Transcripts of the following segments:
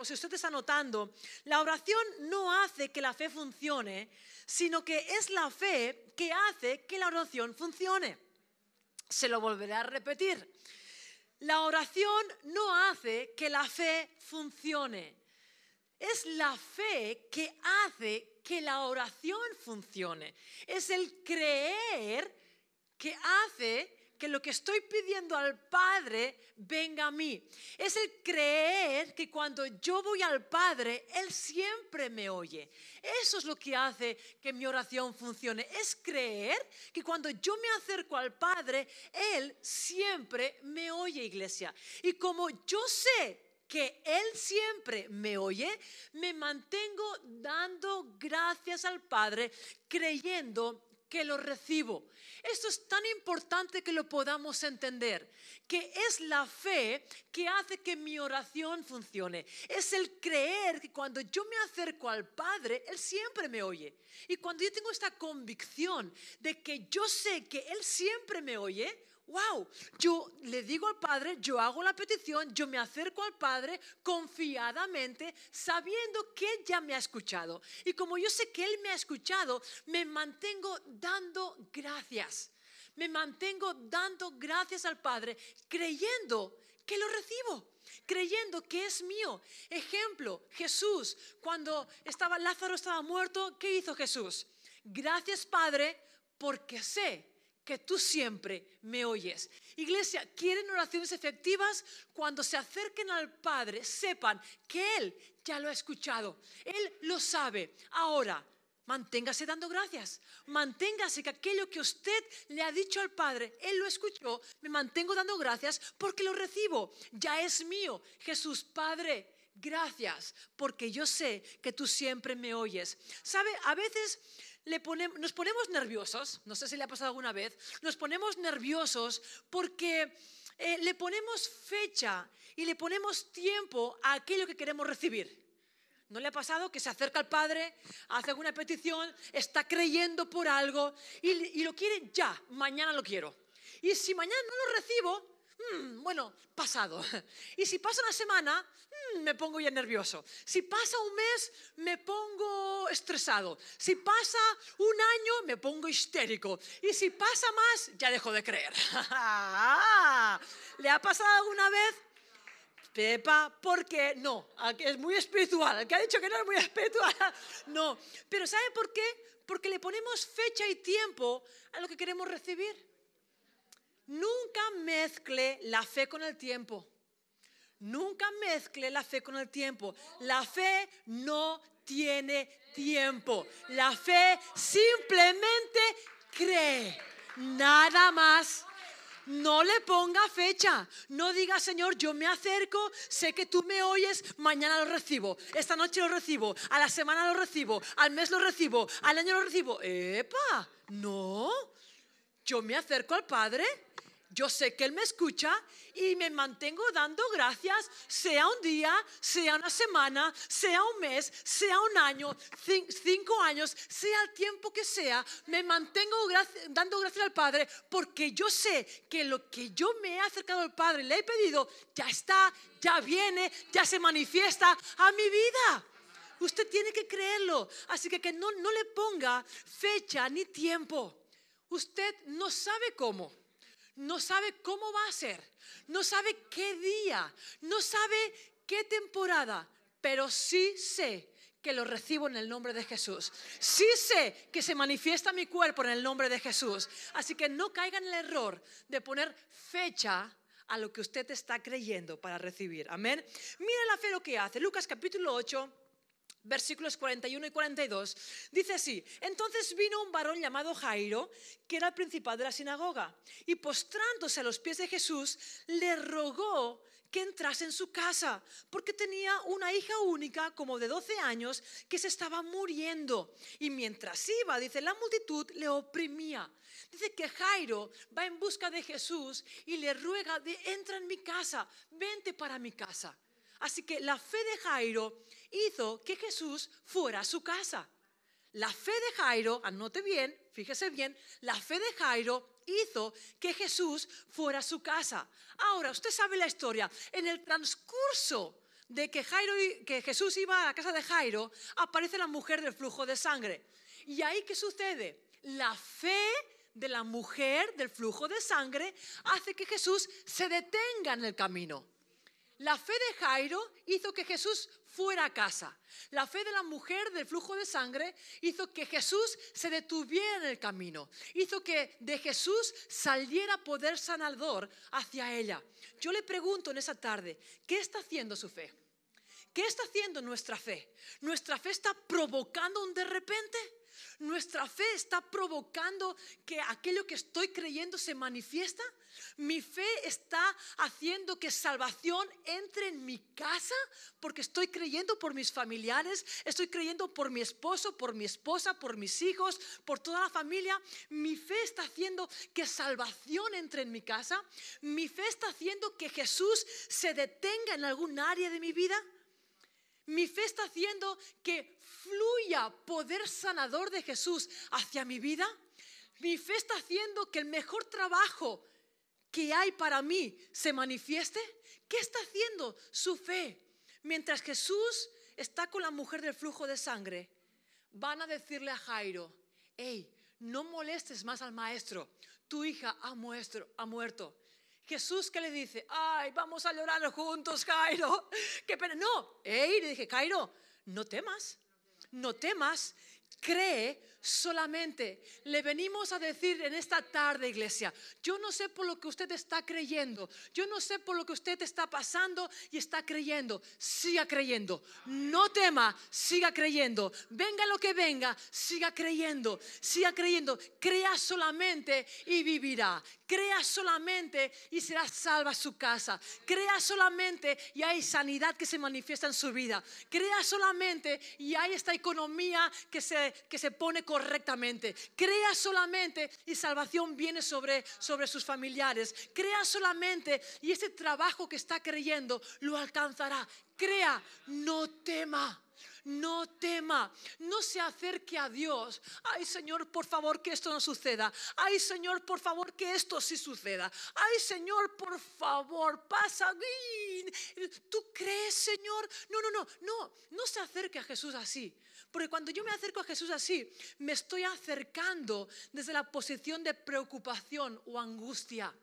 o si usted está notando, la oración no hace que la fe funcione, sino que es la fe que hace que la oración funcione. Se lo volveré a repetir. La oración no hace que la fe funcione. Es la fe que hace que la oración funcione. Es el creer que hace que lo que estoy pidiendo al Padre venga a mí. Es el creer que cuando yo voy al Padre, Él siempre me oye. Eso es lo que hace que mi oración funcione. Es creer que cuando yo me acerco al Padre, Él siempre me oye, iglesia. Y como yo sé que Él siempre me oye, me mantengo dando gracias al Padre, creyendo que lo recibo. Esto es tan importante que lo podamos entender, que es la fe que hace que mi oración funcione. Es el creer que cuando yo me acerco al Padre, Él siempre me oye. Y cuando yo tengo esta convicción de que yo sé que Él siempre me oye, wow, yo le digo al Padre, yo hago la petición, yo me acerco al Padre confiadamente, sabiendo que Él ya me ha escuchado. Y como yo sé que Él me ha escuchado, me mantengo dando gracias. Me mantengo dando gracias al Padre, creyendo que lo recibo creyendo que es mío. Ejemplo, Jesús, cuando estaba Lázaro estaba muerto, ¿qué hizo Jesús? Gracias, Padre, porque sé que tú siempre me oyes. Iglesia, quieren oraciones efectivas cuando se acerquen al Padre, sepan que Él ya lo ha escuchado, Él lo sabe. Ahora, manténgase dando gracias, manténgase que aquello que usted le ha dicho al Padre, Él lo escuchó, me mantengo dando gracias porque lo recibo, ya es mío. Jesús, Padre, gracias, porque yo sé que tú siempre me oyes. ¿Sabe? A veces nos ponemos nerviosos, no sé si le ha pasado alguna vez, nos ponemos nerviosos porque eh, le ponemos fecha y le ponemos tiempo a aquello que queremos recibir. ¿No le ha pasado que se acerca al Padre, hace alguna petición, está creyendo por algo y, y lo quiere ya, mañana lo quiero? Y si mañana no lo recibo, Mm, bueno, pasado. Y si pasa una semana, me pongo ya nervioso. Si pasa un mes, me pongo estresado. Si pasa un año, me pongo histérico. Y si pasa más, ya dejo de creer. ¿Le ha pasado alguna vez? Pepa, ¿por qué? No, es muy espiritual. El que ha dicho que no es muy espiritual, no. Pero ¿sabe por qué? Porque le ponemos fecha y tiempo a lo que queremos recibir. Nunca mezcle la fe con el tiempo. Nunca mezcle la fe con el tiempo. La fe no tiene tiempo. La fe simplemente cree. Nada más. No le ponga fecha. No diga, Señor, yo me acerco, sé que tú me oyes, mañana lo recibo, esta noche lo recibo, a la semana lo recibo, al mes lo recibo, al año lo recibo. ¡Epa! No. Yo me acerco al Padre yo sé que Él me escucha y me mantengo dando gracias, sea un día, sea una semana, sea un mes, sea un año, cinco años, sea el tiempo que sea, me mantengo dando gracias al Padre porque yo sé que lo que yo me he acercado al Padre, le he pedido, ya está, ya viene, ya se manifiesta a mi vida. Usted tiene que creerlo. Así que que no, no le ponga fecha ni tiempo. Usted no sabe cómo no sabe cómo va a ser, no sabe qué día, no sabe qué temporada, pero sí sé que lo recibo en el nombre de Jesús. Sí sé que se manifiesta mi cuerpo en el nombre de Jesús. Así que no caiga en el error de poner fecha a lo que usted está creyendo para recibir. Amén. Mira la fe lo que hace. Lucas capítulo 8 versículos 41 y 42, dice así, entonces vino un varón llamado Jairo, que era el principal de la sinagoga, y postrándose a los pies de Jesús, le rogó que entrase en su casa, porque tenía una hija única, como de 12 años, que se estaba muriendo. Y mientras iba, dice, la multitud le oprimía. Dice que Jairo va en busca de Jesús y le ruega de, entra en mi casa, vente para mi casa. Así que la fe de Jairo hizo que Jesús fuera a su casa. La fe de Jairo, anote bien, fíjese bien, la fe de Jairo hizo que Jesús fuera a su casa. Ahora, usted sabe la historia. En el transcurso de que, Jairo, que Jesús iba a la casa de Jairo, aparece la mujer del flujo de sangre. ¿Y ahí qué sucede? La fe de la mujer del flujo de sangre hace que Jesús se detenga en el camino. La fe de Jairo hizo que Jesús fuera a casa. La fe de la mujer del flujo de sangre hizo que Jesús se detuviera en el camino. Hizo que de Jesús saliera poder sanador hacia ella. Yo le pregunto en esa tarde, ¿qué está haciendo su fe? ¿Qué está haciendo nuestra fe? ¿Nuestra fe está provocando un de repente? Nuestra fe está provocando que aquello que estoy creyendo se manifiesta. Mi fe está haciendo que salvación entre en mi casa porque estoy creyendo por mis familiares, estoy creyendo por mi esposo, por mi esposa, por mis hijos, por toda la familia. Mi fe está haciendo que salvación entre en mi casa. Mi fe está haciendo que Jesús se detenga en algún área de mi vida. Mi fe está haciendo que fluya poder sanador de Jesús hacia mi vida. Mi fe está haciendo que el mejor trabajo que hay para mí se manifieste. ¿Qué está haciendo su fe? Mientras Jesús está con la mujer del flujo de sangre, van a decirle a Jairo, hey, no molestes más al maestro, tu hija ha, ha muerto. Jesús que le dice, ay, vamos a llorar juntos, Cairo. Qué pena. No, hey, le dije, Cairo, no temas, no temas, cree solamente. Le venimos a decir en esta tarde, iglesia, yo no sé por lo que usted está creyendo, yo no sé por lo que usted está pasando y está creyendo, siga creyendo, no tema, siga creyendo, venga lo que venga, siga creyendo, siga creyendo, crea solamente y vivirá, crea solamente y será salva su casa, crea solamente y hay sanidad que se manifiesta en su vida, crea solamente y hay esta economía que se, que se pone correctamente. Crea solamente y salvación viene sobre, sobre sus familiares. Crea solamente y ese trabajo que está creyendo lo alcanzará. Crea, no tema no tema, no se acerque a Dios. Ay Señor, por favor que esto no suceda. Ay Señor, por favor que esto sí suceda. Ay Señor, por favor, pasa. ¿Tú crees, Señor? No, no, no, no, no se acerque a Jesús así. Porque cuando yo me acerco a Jesús así, me estoy acercando desde la posición de preocupación o angustia.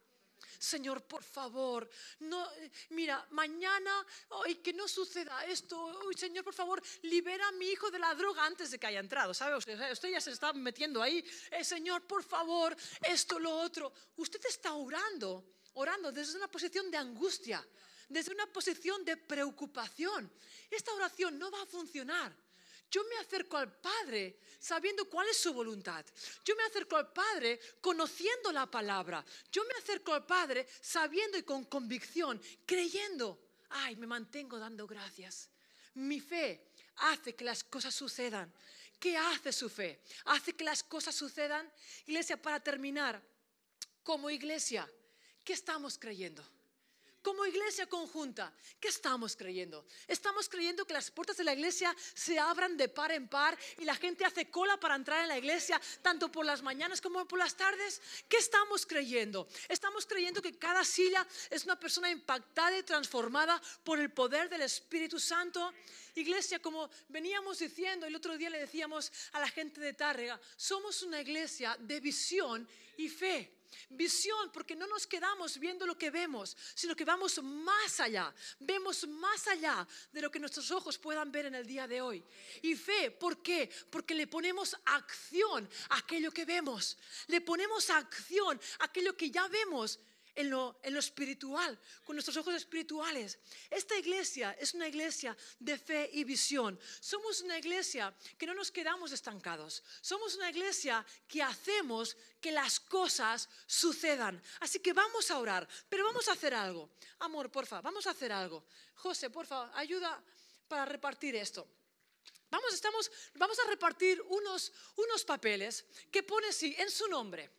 Señor, por favor, no, mira, mañana, hoy que no suceda esto, Señor, por favor, libera a mi hijo de la droga antes de que haya entrado, ¿sabe? Usted, ya se está metiendo ahí, eh, Señor, por favor, esto, lo otro. Usted está orando, orando desde una posición de angustia, desde una posición de preocupación. Esta oración no va a funcionar. Yo me acerco al Padre sabiendo cuál es su voluntad. Yo me acerco al Padre conociendo la palabra. Yo me acerco al Padre sabiendo y con convicción, creyendo. Ay, me mantengo dando gracias. Mi fe hace que las cosas sucedan. ¿Qué hace su fe? Hace que las cosas sucedan. Iglesia, para terminar, como iglesia, ¿qué estamos creyendo? Como iglesia conjunta, ¿qué estamos creyendo? Estamos creyendo que las puertas de la iglesia se abran de par en par y la gente hace cola para entrar en la iglesia, tanto por las mañanas como por las tardes. ¿Qué estamos creyendo? Estamos creyendo que cada silla es una persona impactada y transformada por el poder del Espíritu Santo. Iglesia, como veníamos diciendo, el otro día le decíamos a la gente de Tárrega, somos una iglesia de visión y fe. Visión, porque no nos quedamos viendo lo que vemos, sino que vamos más allá, vemos más allá de lo que nuestros ojos puedan ver en el día de hoy. Y fe, ¿por qué? Porque le ponemos acción a aquello que vemos, le ponemos acción a aquello que ya vemos en lo, espiritual, con nuestros ojos espirituales. Esta iglesia es una iglesia de fe y visión. Somos una iglesia que no nos quedamos estancados. Somos una iglesia que hacemos que las cosas sucedan. Así que vamos a orar, pero vamos a hacer algo. Amor, porfa, vamos a hacer algo. José, porfa, ayuda para repartir esto. Vamos, estamos, vamos a repartir unos, unos papeles que pone así en su nombre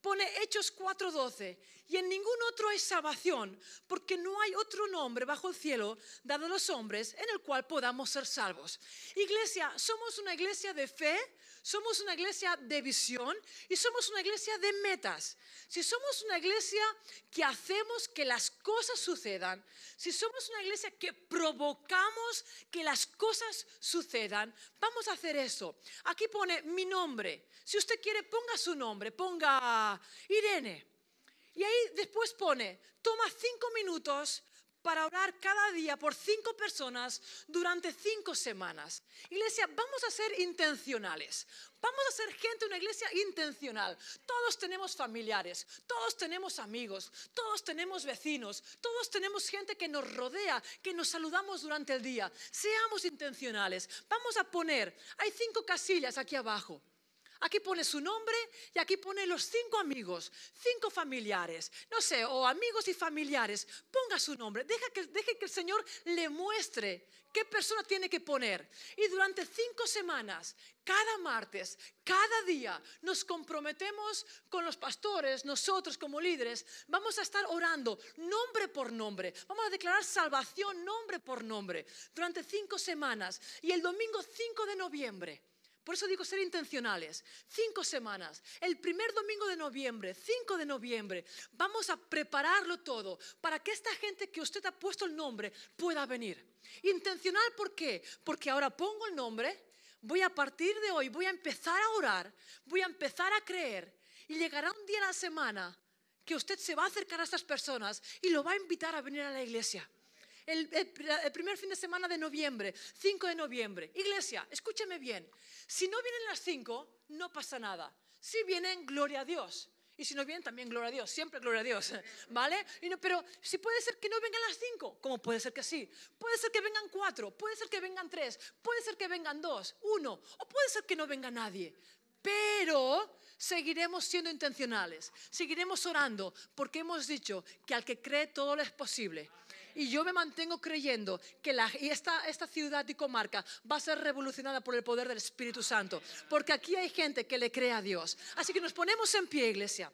pone Hechos 4:12 y en ningún otro hay salvación, porque no hay otro nombre bajo el cielo dado a los hombres en el cual podamos ser salvos. Iglesia, somos una iglesia de fe, somos una iglesia de visión y somos una iglesia de metas. Si somos una iglesia que hacemos que las cosas sucedan, si somos una iglesia que provocamos que las cosas sucedan, vamos a hacer eso. Aquí pone mi nombre. Si usted quiere, ponga su nombre, ponga Irene. Y ahí después pone, toma cinco minutos para orar cada día por cinco personas durante cinco semanas. Iglesia, vamos a ser intencionales. Vamos a ser gente, una iglesia intencional. Todos tenemos familiares, todos tenemos amigos, todos tenemos vecinos, todos tenemos gente que nos rodea, que nos saludamos durante el día. Seamos intencionales. Vamos a poner, hay cinco casillas aquí abajo. Aquí pone su nombre y aquí pone los cinco amigos, cinco familiares, no sé, o amigos y familiares. Ponga su nombre, deje que, el Señor le muestre qué persona tiene que poner. Y durante cinco semanas, cada martes, cada día, nos comprometemos con los pastores, nosotros como líderes, vamos a estar orando nombre por nombre. Vamos a declarar salvación nombre por nombre durante cinco semanas. Y el domingo 5 de noviembre por eso digo ser intencionales. Cinco semanas. El primer domingo de noviembre, 5 de noviembre, vamos a prepararlo todo para que esta gente que usted ha puesto el nombre pueda venir. Intencional, ¿por qué? Porque ahora pongo el nombre, voy a partir de hoy, voy a empezar a orar, voy a empezar a creer y llegará un día a la semana que usted se va a acercar a estas personas y lo va a invitar a venir a la iglesia el, primer fin de semana de noviembre, 5 de noviembre. Iglesia, escúcheme bien. Si no vienen las 5, no pasa nada. Si vienen, gloria a Dios. Y si no vienen, también gloria a Dios. Siempre gloria a Dios. ¿Vale? pero si puede ser que no vengan las 5, como puede ser que sí. Puede ser que vengan 4, puede ser que vengan 3, puede ser que vengan 2, 1, o puede ser que no venga nadie. Pero seguiremos siendo intencionales, seguiremos orando, porque hemos dicho que al que cree todo lo es posible. Y yo me mantengo creyendo que esta, esta ciudad y comarca va a ser revolucionada por el poder del Espíritu Santo. Porque aquí hay gente que le cree a Dios. Así que nos ponemos en pie, iglesia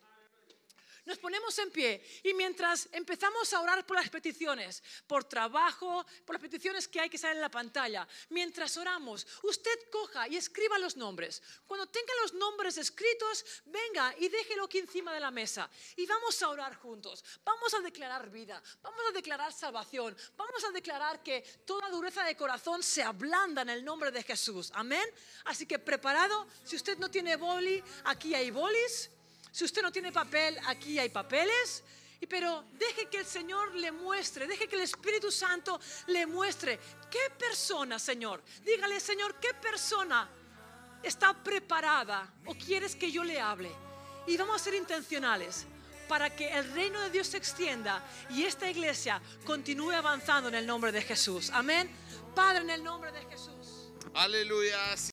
nos ponemos en pie y mientras empezamos a orar por las peticiones, por trabajo, por las peticiones que hay que salir en la pantalla, mientras oramos, usted coja y escriba los nombres. Cuando tenga los nombres escritos, venga y déjelo aquí encima de la mesa y vamos a orar juntos. Vamos a declarar vida, vamos a declarar salvación, vamos a declarar que toda dureza de corazón se ablanda en el nombre de Jesús. Amén. Así que preparado, si usted no tiene boli, aquí hay bolis. Si usted no tiene papel, aquí hay papeles. Pero deje que el Señor le muestre, deje que el Espíritu Santo le muestre qué persona, Señor. Dígale, Señor, qué persona está preparada o quieres que yo le hable. Y vamos a ser intencionales para que el reino de Dios se extienda y esta iglesia continúe avanzando en el nombre de Jesús. Amén. Padre, en el nombre de Jesús. Aleluya.